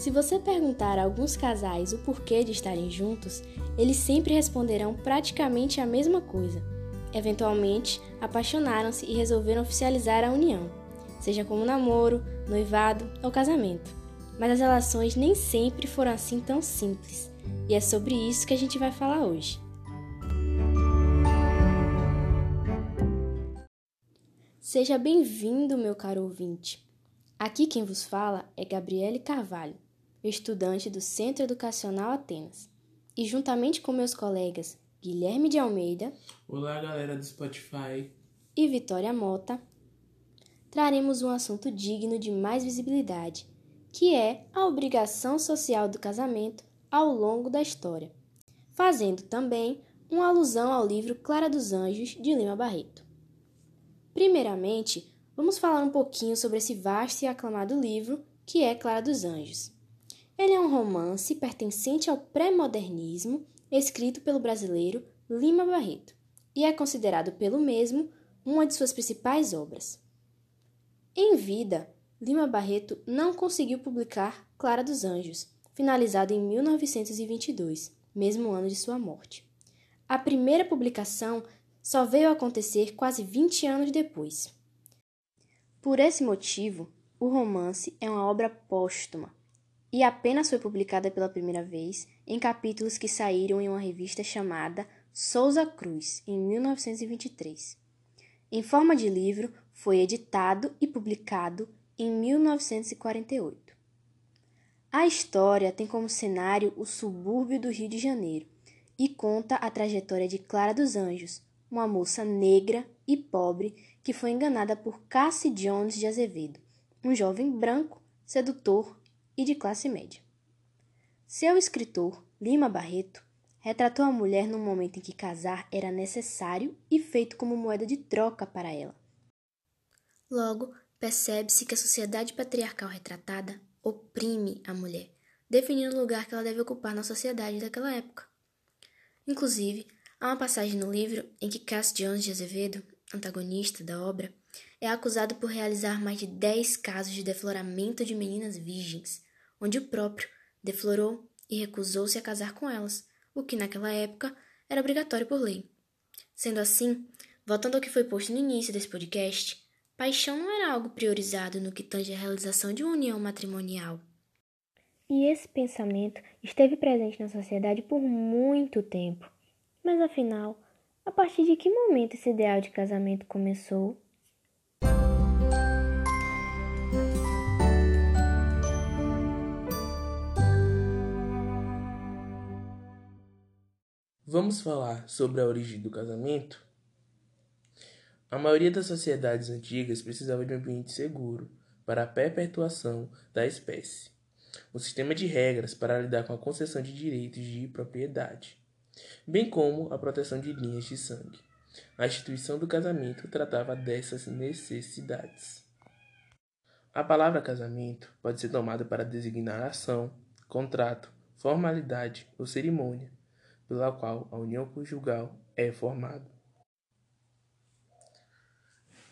Se você perguntar a alguns casais o porquê de estarem juntos, eles sempre responderão praticamente a mesma coisa. Eventualmente, apaixonaram-se e resolveram oficializar a união, seja como namoro, noivado ou casamento. Mas as relações nem sempre foram assim tão simples, e é sobre isso que a gente vai falar hoje. Seja bem-vindo, meu caro ouvinte. Aqui quem vos fala é Gabriele Carvalho, estudante do Centro Educacional Atenas. E juntamente com meus colegas Guilherme de Almeida. Olá, galera do Spotify. E Vitória Mota, traremos um assunto digno de mais visibilidade, que é a obrigação social do casamento ao longo da história, fazendo também uma alusão ao livro Clara dos Anjos de Lima Barreto. Primeiramente, vamos falar um pouquinho sobre esse vasto e aclamado livro que é Clara dos Anjos. Ele é um romance pertencente ao pré-modernismo, escrito pelo brasileiro Lima Barreto, e é considerado pelo mesmo uma de suas principais obras. Em vida, Lima Barreto não conseguiu publicar Clara dos Anjos, finalizado em 1922, mesmo ano de sua morte. A primeira publicação só veio a acontecer quase 20 anos depois. Por esse motivo, o romance é uma obra póstuma e apenas foi publicada pela primeira vez em capítulos que saíram em uma revista chamada Souza Cruz, em 1923. Em forma de livro, foi editado e publicado em 1948. A história tem como cenário o subúrbio do Rio de Janeiro e conta a trajetória de Clara dos Anjos, uma moça negra e pobre que foi enganada por Cassie Jones de Azevedo, um jovem branco, sedutor e de classe média. Seu escritor, Lima Barreto, retratou a mulher num momento em que casar era necessário e feito como moeda de troca para ela. Logo, percebe-se que a sociedade patriarcal retratada oprime a mulher, definindo o lugar que ela deve ocupar na sociedade daquela época. Inclusive, Há uma passagem no livro em que Cass Jones de Azevedo, antagonista da obra, é acusado por realizar mais de 10 casos de defloramento de meninas virgens, onde o próprio deflorou e recusou-se a casar com elas, o que naquela época era obrigatório por lei. Sendo assim, voltando ao que foi posto no início desse podcast, paixão não era algo priorizado no que tange à realização de uma união matrimonial. E esse pensamento esteve presente na sociedade por muito tempo mas afinal, a partir de que momento esse ideal de casamento começou? Vamos falar sobre a origem do casamento? A maioria das sociedades antigas precisava de um ambiente seguro para a perpetuação da espécie, um sistema de regras para lidar com a concessão de direitos de propriedade bem como a proteção de linhas de sangue. A instituição do casamento tratava dessas necessidades. A palavra casamento pode ser tomada para designar ação, contrato, formalidade ou cerimônia, pela qual a união conjugal é formada.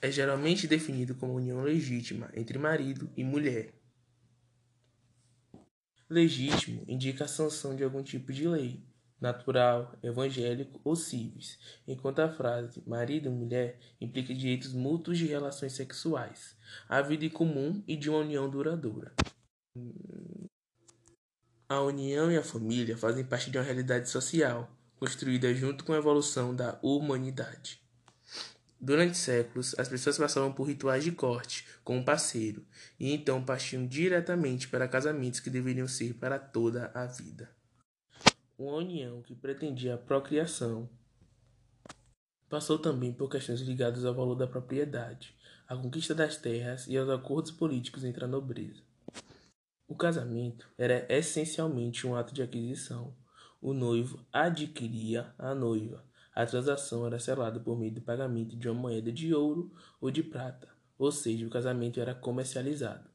É geralmente definido como união legítima entre marido e mulher. Legítimo indica a sanção de algum tipo de lei, natural, evangélico ou civis, enquanto a frase marido e mulher implica direitos mútuos de relações sexuais, a vida em comum e de uma união duradoura. A união e a família fazem parte de uma realidade social, construída junto com a evolução da humanidade. Durante séculos, as pessoas passavam por rituais de corte com um parceiro e então partiam diretamente para casamentos que deveriam ser para toda a vida uma união que pretendia a procriação. Passou também por questões ligadas ao valor da propriedade, à conquista das terras e aos acordos políticos entre a nobreza. O casamento era essencialmente um ato de aquisição. O noivo adquiria a noiva. A transação era selada por meio do pagamento de uma moeda de ouro ou de prata, ou seja, o casamento era comercializado.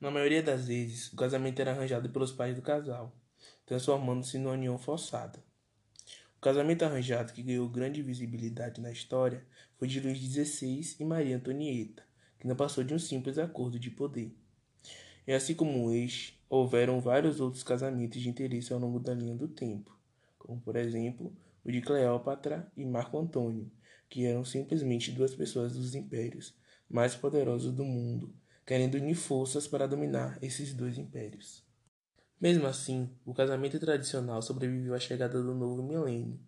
Na maioria das vezes, o casamento era arranjado pelos pais do casal transformando-se numa união forçada. O casamento arranjado que ganhou grande visibilidade na história foi de Luís XVI e Maria Antonieta, que não passou de um simples acordo de poder. E assim como este, houveram vários outros casamentos de interesse ao longo da linha do tempo, como por exemplo o de Cleópatra e Marco Antônio, que eram simplesmente duas pessoas dos impérios mais poderosos do mundo, querendo unir forças para dominar esses dois impérios. Mesmo assim, o casamento tradicional sobreviveu à chegada do novo milênio.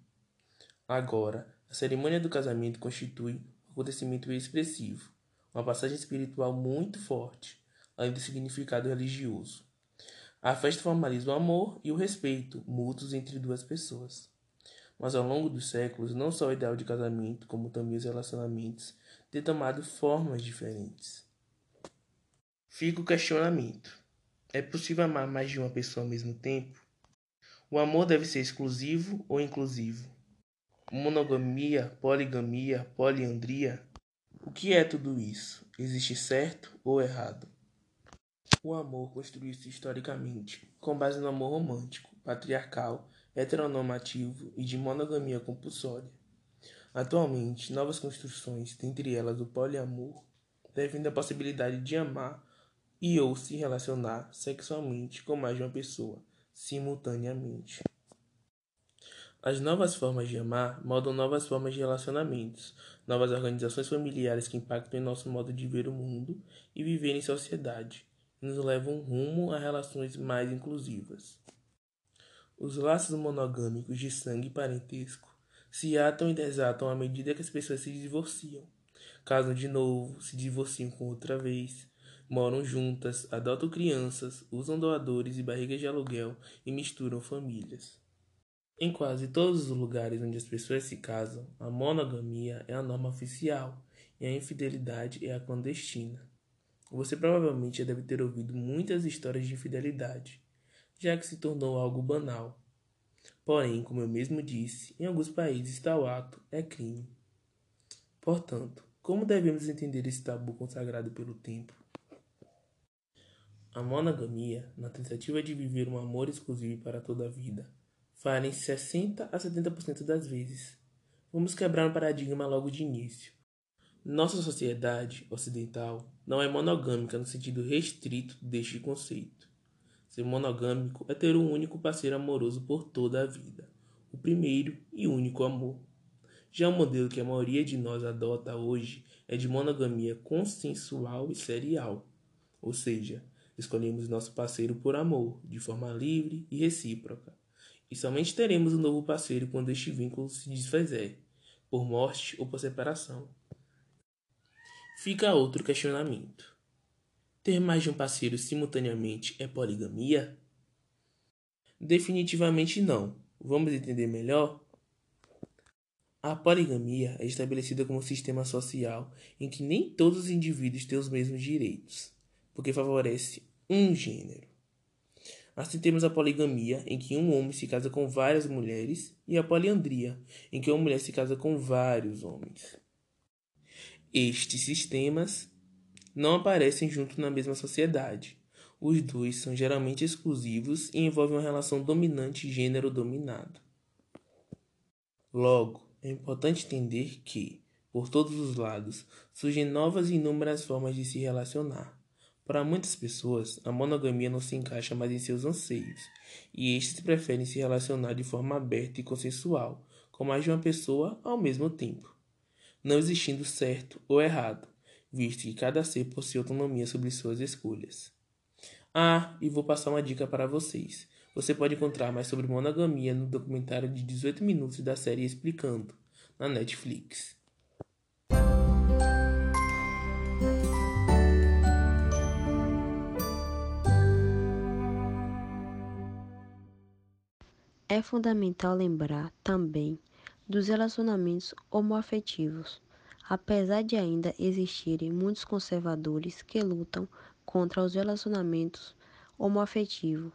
Agora, a cerimônia do casamento constitui um acontecimento expressivo, uma passagem espiritual muito forte, além do significado religioso. A festa formaliza o amor e o respeito mútuos entre duas pessoas. Mas ao longo dos séculos, não só o ideal de casamento, como também os relacionamentos, têm tomado formas diferentes. Fica o questionamento: é possível amar mais de uma pessoa ao mesmo tempo? O amor deve ser exclusivo ou inclusivo? Monogamia, poligamia, poliandria? O que é tudo isso? Existe certo ou errado? O amor construiu-se historicamente com base no amor romântico, patriarcal, heteronormativo e de monogamia compulsória. Atualmente, novas construções, dentre elas o poliamor, defendem a possibilidade de amar e ou se relacionar sexualmente com mais de uma pessoa simultaneamente. As novas formas de amar moldam novas formas de relacionamentos, novas organizações familiares que impactam em nosso modo de ver o mundo e viver em sociedade, nos levam rumo a relações mais inclusivas. Os laços monogâmicos de sangue e parentesco se atam e desatam à medida que as pessoas se divorciam, casam de novo, se divorciam com outra vez, moram juntas, adotam crianças, usam doadores e barrigas de aluguel e misturam famílias. Em quase todos os lugares onde as pessoas se casam, a monogamia é a norma oficial e a infidelidade é a clandestina. Você provavelmente já deve ter ouvido muitas histórias de infidelidade, já que se tornou algo banal. Porém, como eu mesmo disse, em alguns países tal ato é crime. Portanto, como devemos entender esse tabu consagrado pelo tempo? A monogamia, na tentativa de viver um amor exclusivo para toda a vida, falha em 60 a 70% das vezes. Vamos quebrar um paradigma logo de início. Nossa sociedade ocidental não é monogâmica no sentido restrito deste conceito. Ser monogâmico é ter um único parceiro amoroso por toda a vida, o primeiro e único amor. Já o modelo que a maioria de nós adota hoje é de monogamia consensual e serial, ou seja, Escolhemos nosso parceiro por amor, de forma livre e recíproca. E somente teremos um novo parceiro quando este vínculo se desfizer, por morte ou por separação. Fica outro questionamento. Ter mais de um parceiro simultaneamente é poligamia? Definitivamente não. Vamos entender melhor? A poligamia é estabelecida como um sistema social em que nem todos os indivíduos têm os mesmos direitos porque favorece um gênero. Assim temos a poligamia, em que um homem se casa com várias mulheres, e a poliandria, em que uma mulher se casa com vários homens. Estes sistemas não aparecem juntos na mesma sociedade. Os dois são geralmente exclusivos e envolvem uma relação dominante gênero-dominado. Logo, é importante entender que, por todos os lados, surgem novas e inúmeras formas de se relacionar. Para muitas pessoas, a monogamia não se encaixa mais em seus anseios, e estes preferem se relacionar de forma aberta e consensual com mais de uma pessoa ao mesmo tempo, não existindo certo ou errado, visto que cada ser possui autonomia sobre suas escolhas. Ah, e vou passar uma dica para vocês. Você pode encontrar mais sobre monogamia no documentário de 18 minutos da série Explicando, na Netflix. É fundamental lembrar também dos relacionamentos homoafetivos, apesar de ainda existirem muitos conservadores que lutam contra os relacionamentos homoafetivos.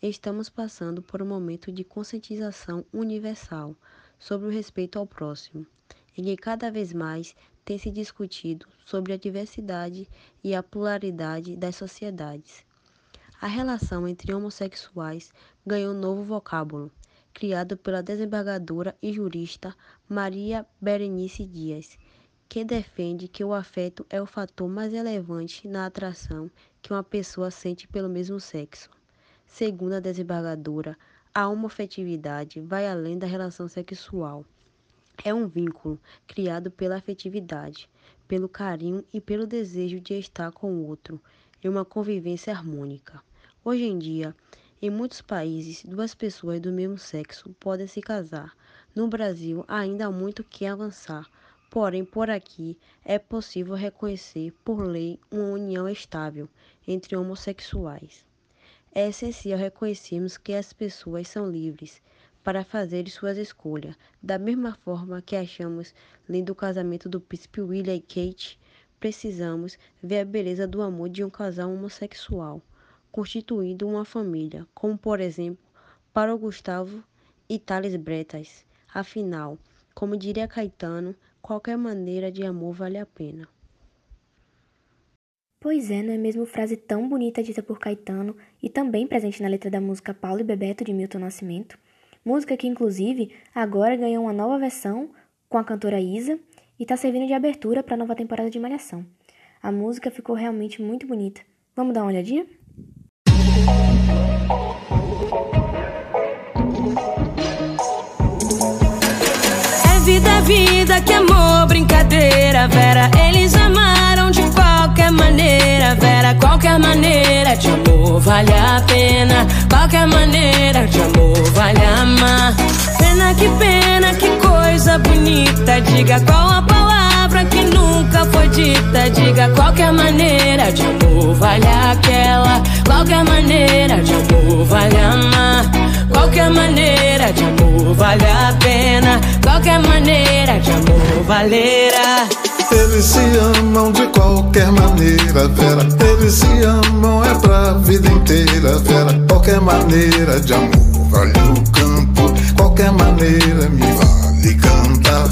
Estamos passando por um momento de conscientização universal sobre o respeito ao próximo, em que cada vez mais tem se discutido sobre a diversidade e a pluralidade das sociedades. A relação entre homossexuais ganhou um novo vocábulo, criado pela desembargadora e jurista Maria Berenice Dias, que defende que o afeto é o fator mais relevante na atração que uma pessoa sente pelo mesmo sexo. Segundo a desembargadora, a homofetividade vai além da relação sexual. É um vínculo criado pela afetividade, pelo carinho e pelo desejo de estar com o outro em uma convivência harmônica. Hoje em dia, em muitos países, duas pessoas do mesmo sexo podem se casar. No Brasil, ainda há muito que avançar, porém, por aqui é possível reconhecer por lei uma união estável entre homossexuais. É essencial reconhecermos que as pessoas são livres para fazer suas escolhas, da mesma forma que achamos lindo o casamento do príncipe William e Kate, precisamos ver a beleza do amor de um casal homossexual constituindo uma família, como por exemplo para o Gustavo e Thales Bretas. Afinal, como diria Caetano, qualquer maneira de amor vale a pena. Pois é, não é mesmo frase tão bonita dita por Caetano e também presente na letra da música Paulo e Bebeto de Milton Nascimento? Música que, inclusive, agora ganhou uma nova versão com a cantora Isa e está servindo de abertura para a nova temporada de Malhação. A música ficou realmente muito bonita. Vamos dar uma olhadinha? É vida, é vida, que amor, brincadeira, Vera. Eles amaram de qualquer maneira, Vera. Qualquer maneira de amor vale a pena. Qualquer maneira de amor vale amar. Pena que pena, que coisa bonita. Diga qual a palavra nunca foi dita. Diga qualquer maneira de amor vale aquela. Qualquer maneira de amor vale amar. Qualquer maneira de amor vale a pena. Qualquer maneira de amor valerá. Eles se amam de qualquer maneira, Vera. Eles se amam é pra vida inteira, Vera. Qualquer maneira de amor vale o campo. Qualquer maneira me vale cantar.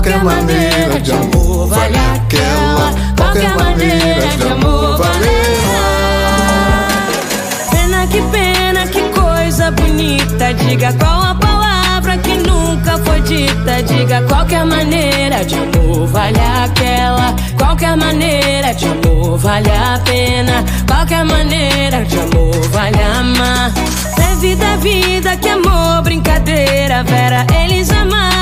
Qualquer maneira de amor vale aquela. Qualquer maneira de amor valerá. Pena que pena, que coisa bonita. Diga qual a palavra que nunca foi dita. Diga qualquer maneira de amor vale aquela. Qualquer maneira de amor vale a pena. Qualquer maneira de amor vale amar. É vida, é vida, que amor, brincadeira, Vera. Eles amaram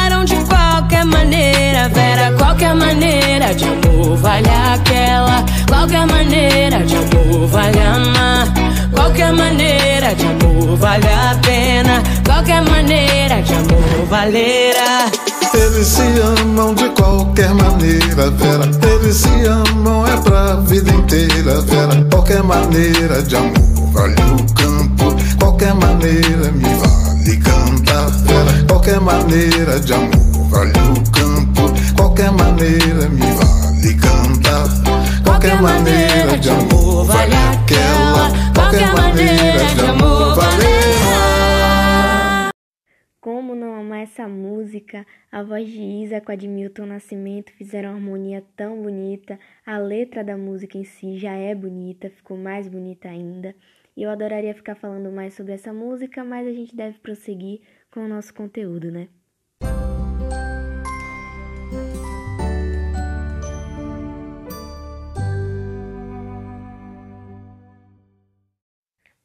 qualquer maneira, Vera. Qualquer maneira de amor vale aquela. Qualquer maneira de amor vale amar. Qualquer maneira de amor vale a pena. Qualquer maneira de amor valerá. Eles se amam de qualquer maneira, Vera. Eles se amam é pra vida inteira, Vera. Qualquer maneira de amor vale o campo. Qualquer maneira me vale cantar. Qualquer maneira de amor vale o campo. Qualquer maneira me vale cantar. Qualquer maneira de amor vale aquela. Qualquer maneira de amor valerá. Como não amar essa música? A voz de Isa com a de Milton Nascimento fizeram uma harmonia tão bonita. A letra da música em si já é bonita, ficou mais bonita ainda. E eu adoraria ficar falando mais sobre essa música, mas a gente deve prosseguir com o nosso conteúdo, né?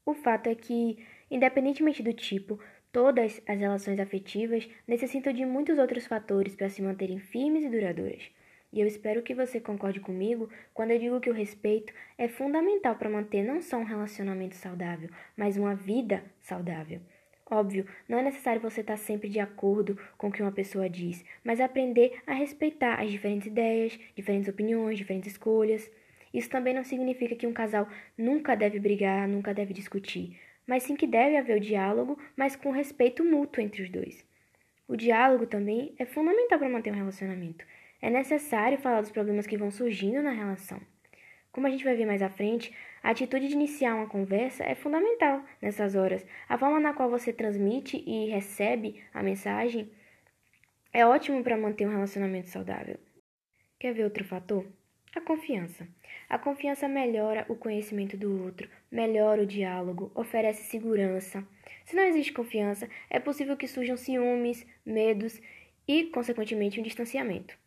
O fato é que, independentemente do tipo, todas as relações afetivas necessitam de muitos outros fatores para se manterem firmes e duradouras. E eu espero que você concorde comigo quando eu digo que o respeito é fundamental para manter não só um relacionamento saudável, mas uma vida saudável. Óbvio, não é necessário você estar sempre de acordo com o que uma pessoa diz, mas aprender a respeitar as diferentes ideias, diferentes opiniões, diferentes escolhas. Isso também não significa que um casal nunca deve brigar, nunca deve discutir, mas sim que deve haver o diálogo, mas com respeito mútuo entre os dois. O diálogo também é fundamental para manter um relacionamento. É necessário falar dos problemas que vão surgindo na relação. Como a gente vai ver mais à frente, a atitude de iniciar uma conversa é fundamental nessas horas. A forma na qual você transmite e recebe a mensagem é ótimo para manter um relacionamento saudável. Quer ver outro fator? A confiança. A confiança melhora o conhecimento do outro, melhora o diálogo, oferece segurança. Se não existe confiança, é possível que surjam ciúmes, medos e, consequentemente, um distanciamento.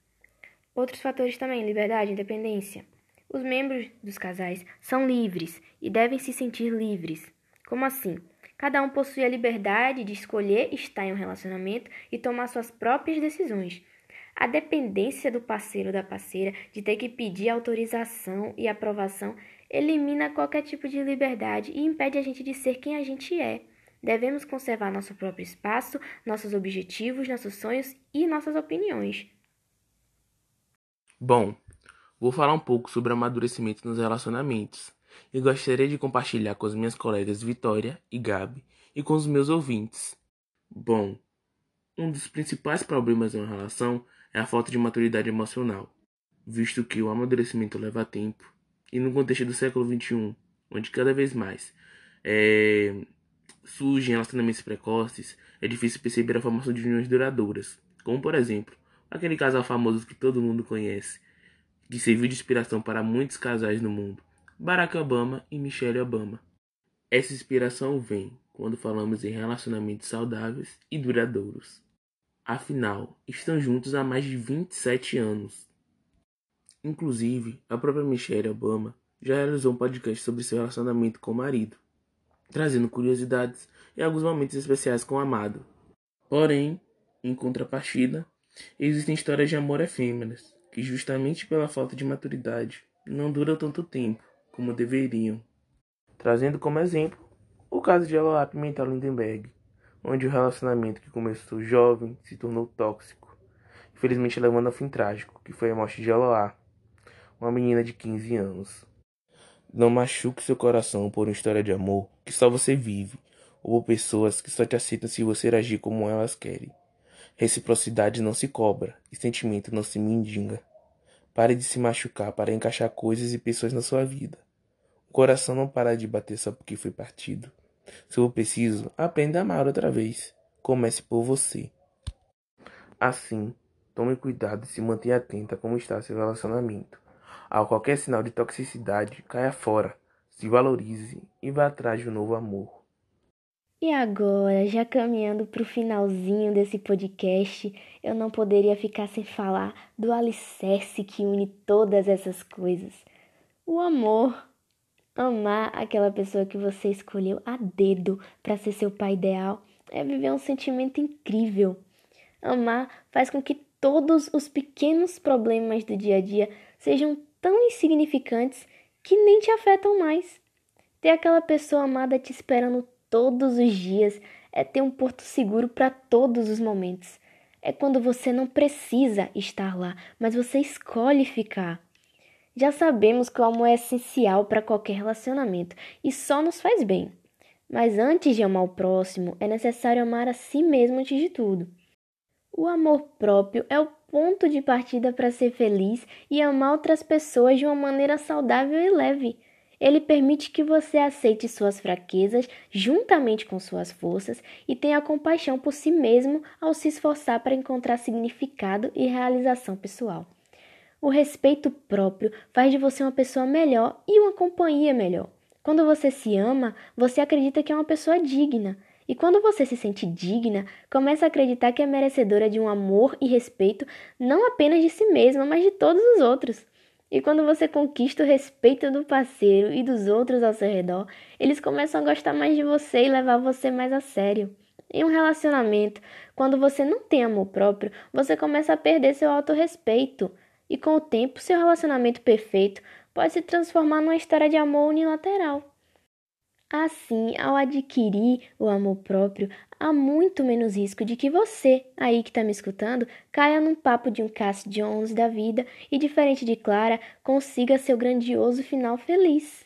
Outros fatores também, liberdade, independência. Os membros dos casais são livres e devem se sentir livres. Como assim? Cada um possui a liberdade de escolher estar em um relacionamento e tomar suas próprias decisões. A dependência do parceiro ou da parceira de ter que pedir autorização e aprovação elimina qualquer tipo de liberdade e impede a gente de ser quem a gente é. Devemos conservar nosso próprio espaço, nossos objetivos, nossos sonhos e nossas opiniões. Bom, vou falar um pouco sobre amadurecimento nos relacionamentos e gostaria de compartilhar com as minhas colegas Vitória e Gabi e com os meus ouvintes. Bom, um dos principais problemas em uma relação é a falta de maturidade emocional, visto que o amadurecimento leva tempo e no contexto do século XXI, onde cada vez mais é, surgem relacionamentos precoces, é difícil perceber a formação de uniões duradouras, como por exemplo, aquele casal famoso que todo mundo conhece, que serviu de inspiração para muitos casais no mundo, Barack Obama e Michelle Obama. Essa inspiração vem quando falamos em relacionamentos saudáveis e duradouros. Afinal, estão juntos há mais de 27 anos. Inclusive, a própria Michelle Obama já realizou um podcast sobre seu relacionamento com o marido, trazendo curiosidades e alguns momentos especiais com o amado. Porém, em contrapartida, existem histórias de amor efêmeras, que justamente pela falta de maturidade não duram tanto tempo como deveriam. Trazendo como exemplo o caso de Eloá Pimentel Lindenberg, onde o relacionamento que começou jovem se tornou tóxico, infelizmente levando ao fim trágico, que foi a morte de Eloá, uma menina de 15 anos. Não machuque seu coração por uma história de amor que só você vive, ou por pessoas que só te aceitam se você agir como elas querem. Reciprocidade não se cobra e sentimento não se mendiga. Pare de se machucar para encaixar coisas e pessoas na sua vida. O coração não para de bater só porque foi partido. Se for preciso, aprenda a amar outra vez. Comece por você. Assim, tome cuidado e se mantenha atenta como está seu relacionamento. A qualquer sinal de toxicidade, caia fora, se valorize e vá atrás de um novo amor. E agora, já caminhando para o finalzinho desse podcast, eu não poderia ficar sem falar do alicerce que une todas essas coisas: o amor. Amar aquela pessoa que você escolheu a dedo para ser seu pai ideal é viver um sentimento incrível. Amar faz com que todos os pequenos problemas do dia a dia sejam tão insignificantes que nem te afetam mais. Ter aquela pessoa amada te esperando todos os dias é ter um porto seguro para todos os momentos. É quando você não precisa estar lá, mas você escolhe ficar. Já sabemos que o amor é essencial para qualquer relacionamento e só nos faz bem. Mas antes de amar o próximo, é necessário amar a si mesmo antes de tudo. O amor próprio é o ponto de partida para ser feliz e amar outras pessoas de uma maneira saudável e leve. Ele permite que você aceite suas fraquezas juntamente com suas forças e tenha compaixão por si mesmo ao se esforçar para encontrar significado e realização pessoal. O respeito próprio faz de você uma pessoa melhor e uma companhia melhor. Quando você se ama, você acredita que é uma pessoa digna. E quando você se sente digna, começa a acreditar que é merecedora de um amor e respeito não apenas de si mesma, mas de todos os outros. E quando você conquista o respeito do parceiro e dos outros ao seu redor, eles começam a gostar mais de você e levar você mais a sério. Em um relacionamento, quando você não tem amor próprio, você começa a perder seu autorrespeito. E com o tempo, seu relacionamento perfeito pode se transformar numa história de amor unilateral. Assim, ao adquirir o amor próprio, há muito menos risco de que você, aí que está me escutando, caia num papo de um Cass Jones da vida e, diferente de Clara, consiga seu grandioso final feliz.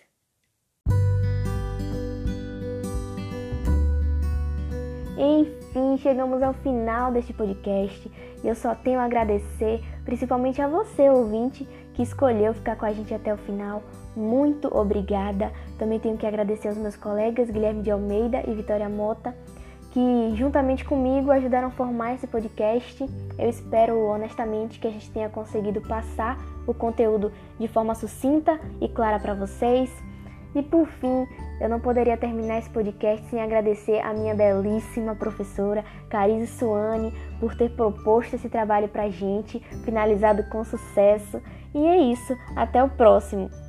Enfim, chegamos ao final deste podcast e eu só tenho a agradecer, principalmente a você, ouvinte, que escolheu ficar com a gente até o final. Muito obrigada. Também tenho que agradecer aos meus colegas Guilherme de Almeida e Vitória Mota, que juntamente comigo ajudaram a formar esse podcast. Eu espero honestamente que a gente tenha conseguido passar o conteúdo de forma sucinta e clara para vocês. E por fim, eu não poderia terminar esse podcast sem agradecer a minha belíssima professora Carize Suane por ter proposto esse trabalho pra gente, finalizado com sucesso. E é isso, até o próximo!